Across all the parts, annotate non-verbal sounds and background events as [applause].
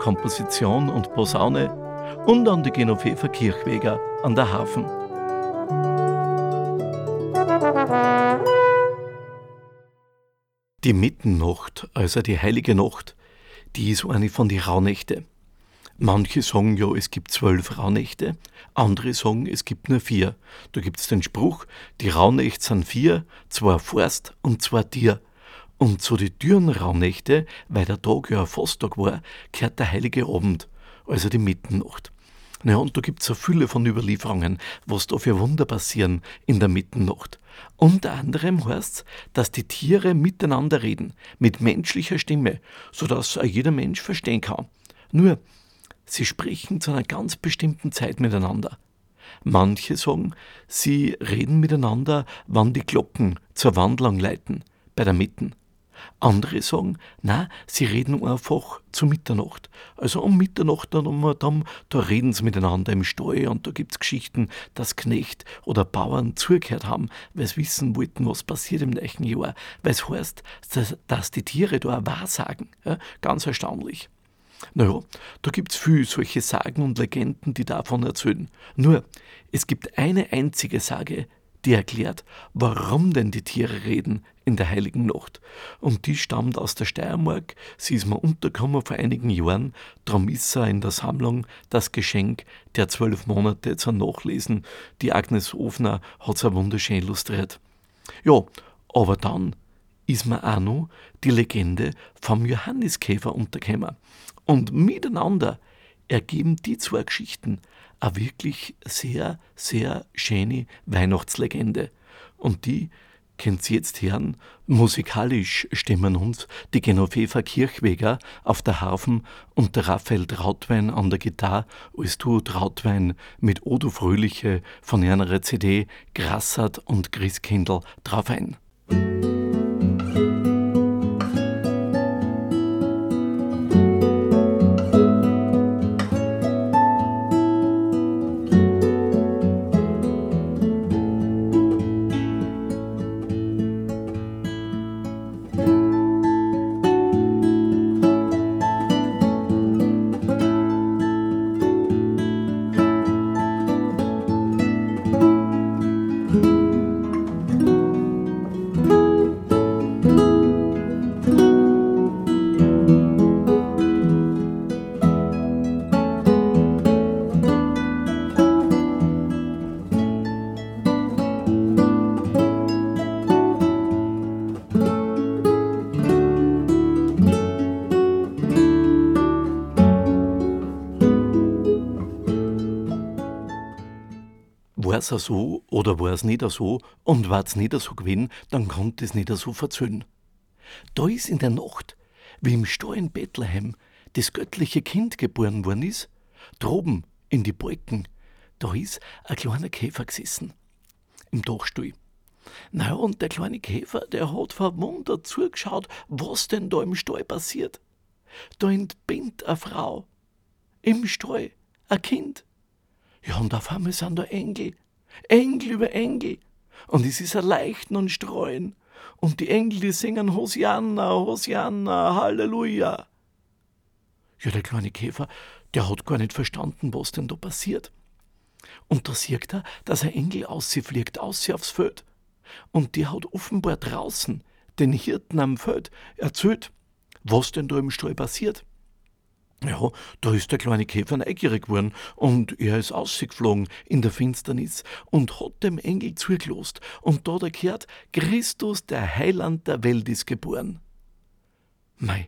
Komposition und Posaune und an die Genoveva Kirchweger an der Hafen. Die Mittennacht, also die heilige Nacht, die ist eine von den Rauhnächte. Manche sagen ja, es gibt zwölf Rauhnächte, andere sagen, es gibt nur vier. Da gibt es den Spruch, die Rauhnächte sind vier, zwei Forst und zwei Tier. Und zu den Türenraumnächte, weil der Tag ja ein Fasttag war, gehört der Heilige Abend, also die Mittennacht. Naja, und da gibt's so viele von Überlieferungen, was da für Wunder passieren in der Mittennacht. Unter anderem heißt's, dass die Tiere miteinander reden, mit menschlicher Stimme, sodass jeder Mensch verstehen kann. Nur, sie sprechen zu einer ganz bestimmten Zeit miteinander. Manche sagen, sie reden miteinander, wann die Glocken zur Wandlung leiten, bei der Mitten. Andere sagen, na, sie reden einfach zu Mitternacht. Also um Mitternacht dann, um, dann da reden sie miteinander im Stall und da gibt's Geschichten, dass Knecht oder Bauern zugehört haben, weil sie wissen wollten, was passiert im nächsten Jahr. Weil es heißt, dass, dass die Tiere da wahrsagen. Ja, ganz erstaunlich. Naja, da gibt's viel solche Sagen und Legenden, die davon erzählen. Nur, es gibt eine einzige Sage, die erklärt, warum denn die Tiere reden in der heiligen Nacht. Und die stammt aus der Steiermark, sie ist mir untergekommen vor einigen Jahren, darum ist er in der Sammlung das Geschenk der zwölf Monate zum Nachlesen. Die Agnes Ofner hat es wunderschön illustriert. Ja, aber dann ist mir auch noch die Legende vom Johanniskäfer untergekommen. Und miteinander ergeben die zwei Geschichten eine wirklich sehr, sehr schöne Weihnachtslegende. Und die könnt ihr jetzt hören, musikalisch stimmen uns die Genoveva Kirchweger auf der Harfen und der Raphael Trautwein an der Gitarre, als du Trautwein mit Odo Fröhliche von einer CD Grassat und Christkindl drauf ein. War es so oder war es nicht so und war es nicht so gewesen, dann konnte es nicht so verzöhnen. Da ist in der Nacht, wie im Stall in Bethlehem, das göttliche Kind geboren worden ist, droben in die Balken, da ist ein kleiner Käfer gesessen. Im Dachstuhl. Na und der kleine Käfer, der hat verwundert zugeschaut, was denn da im Stall passiert. Da entbindet eine Frau. Im Stall. Ein Kind. Ja, und auf einmal sind da Engel. Engel über Engel. Und es ist ein Leichten und Streuen. Und die Engel, die singen Hosianna, Hosianna, Halleluja. Ja, der kleine Käfer, der hat gar nicht verstanden, was denn da passiert. Und da sieht er, dass ein Engel aus sie fliegt, aus sie aufs Feld. Und die hat offenbar draußen den Hirten am Feld erzählt, was denn da im Stall passiert. Ja, da ist der kleine Käfer neugierig geworden und er ist ausgeflogen in der Finsternis und hat dem Engel zugelost und da der gehört, Christus, der Heiland der Welt, ist geboren. Mei,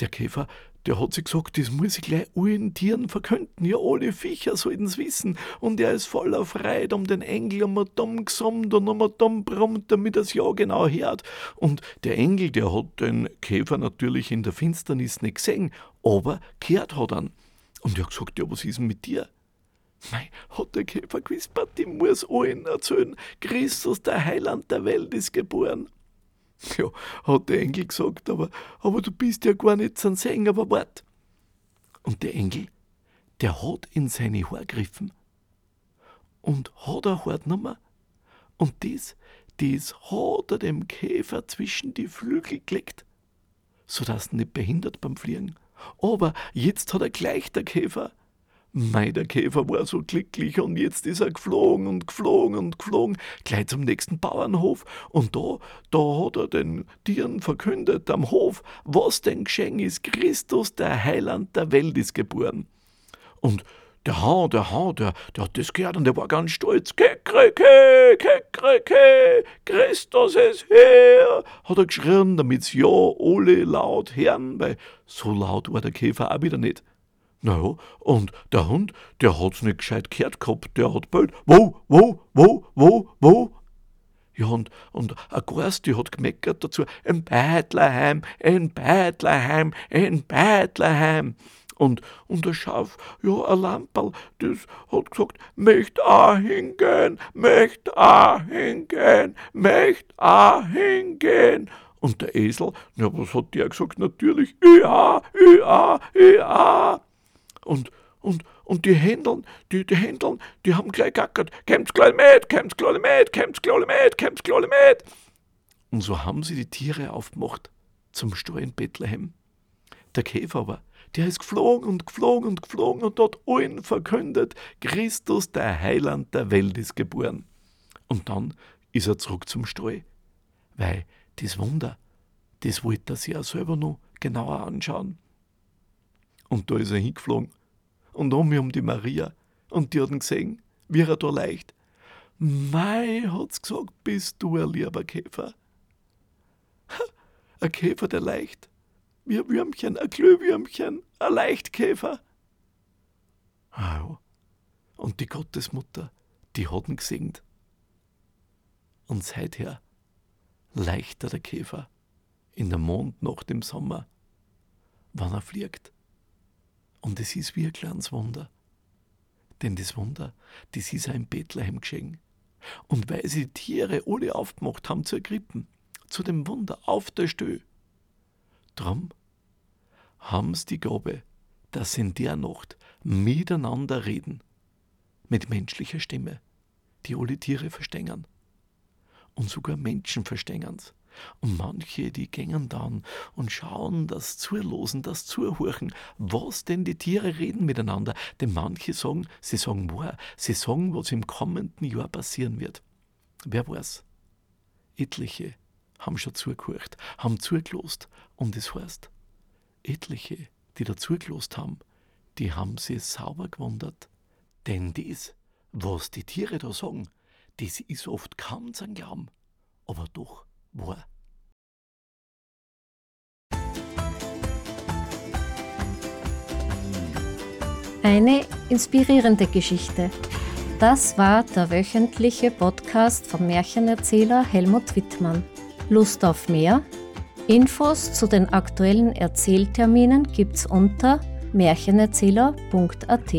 der Käfer, der hat sich gesagt, das muss ich gleich allen Tieren verkünden. Ja, alle Viecher sollten's wissen. Und er ist voller Freude um den Engel um dumm gesummt und um dumm brummt, damit er's ja genau hört. Und der Engel, der hat den Käfer natürlich in der Finsternis nicht gesehen, aber gehört hat er. Und er hat gesagt, ja, was ist denn mit dir? Mei, hat der Käfer gewispert, ich muss allen erzählen, Christus, der Heiland der Welt, ist geboren. [laughs] Ja, hat der Engel gesagt, aber, aber du bist ja gar nicht zum Sehen, aber wart. Und der Engel, der hat in seine Haare gegriffen und hat ein Haar genommen und das, das hat er dem Käfer zwischen die Flügel gelegt, sodass er nicht behindert beim Fliegen. Aber jetzt hat er gleich der Käfer Mei, der Käfer war so glücklich und jetzt ist er geflogen und geflogen und geflogen, gleich zum nächsten Bauernhof. Und da, da hat er den Tieren verkündet am Hof, was denn geschehen ist. Christus, der Heiland der Welt, ist geboren. Und der Hahn, der Hahn, der, der hat das gehört und der war ganz stolz. Kekreke, Kekreke, Christus ist her, hat er geschrien, damit's ja alle laut hören, weil so laut war der Käfer auch wieder nicht. Naja, und der Hund, der hat's nicht gescheit gehört gehabt, der hat bald, wo, wo, wo, wo, wo. Ja, und, und ein Geist, die hat gemeckert dazu, ein Beitlerheim, ein Beitlerheim, ein Beitlerheim. Und, und der Schaf, ja, ein Lamperl, das hat gesagt, möcht auch hingehen, möcht auch hingehen, möcht auch hingehen. Und der Esel, ja, was hat der gesagt? Natürlich, ja, ja, ja. Und, und, und die Händeln, die, die Händeln, die haben gleich gackert. Kämmt's gleich mit, kämmt's gleich mit, kämmt's gleich mit, kämmt's gleich mit. Und so haben sie die Tiere aufgemacht zum Stall in Bethlehem. Der Käfer aber, der ist geflogen und geflogen und geflogen und dort allen verkündet, Christus, der Heiland der Welt, ist geboren. Und dann ist er zurück zum Stall, weil das Wunder, das wollte er sich ja selber noch genauer anschauen. Und da ist er hingeflogen. Und um mich um die Maria. Und die hat ihn gesehen, wie er da leicht. Mei, hat's gesagt, bist du ein lieber Käfer. [laughs] ein Käfer, der leicht. Wie ein Würmchen, ein Glühwürmchen, ein Leichtkäfer. Ah ja. Und die Gottesmutter, die hat ihn gesehen. Und seither leichter der Käfer in der Mondnacht im Sommer, wann er fliegt. Und es ist wie ein kleines Wunder. Denn das Wunder, das ist auch in Bethlehem geschehen. Und weil sie die Tiere alle aufgemacht haben zur Krippen, zu dem Wunder auf der Stö, drum haben sie die Gabe, dass sie in der Nacht miteinander reden, mit menschlicher Stimme, die alle Tiere verstehen. Und sogar Menschen verstehen und manche, die gängen dann und schauen das Zulosen, das Zuhorchen, was denn die Tiere reden miteinander. Denn manche sagen, sie sagen wahr, sie sagen, was im kommenden Jahr passieren wird. Wer weiß? Etliche haben schon zugehört, haben zugelost und das heißt, etliche, die da zugelost haben, die haben sich sauber gewundert. Denn das, was die Tiere da sagen, das ist oft kaum zu glauben, aber doch wahr. Eine inspirierende Geschichte. Das war der wöchentliche Podcast vom Märchenerzähler Helmut Wittmann. Lust auf mehr? Infos zu den aktuellen Erzählterminen gibt's unter märchenerzähler.at.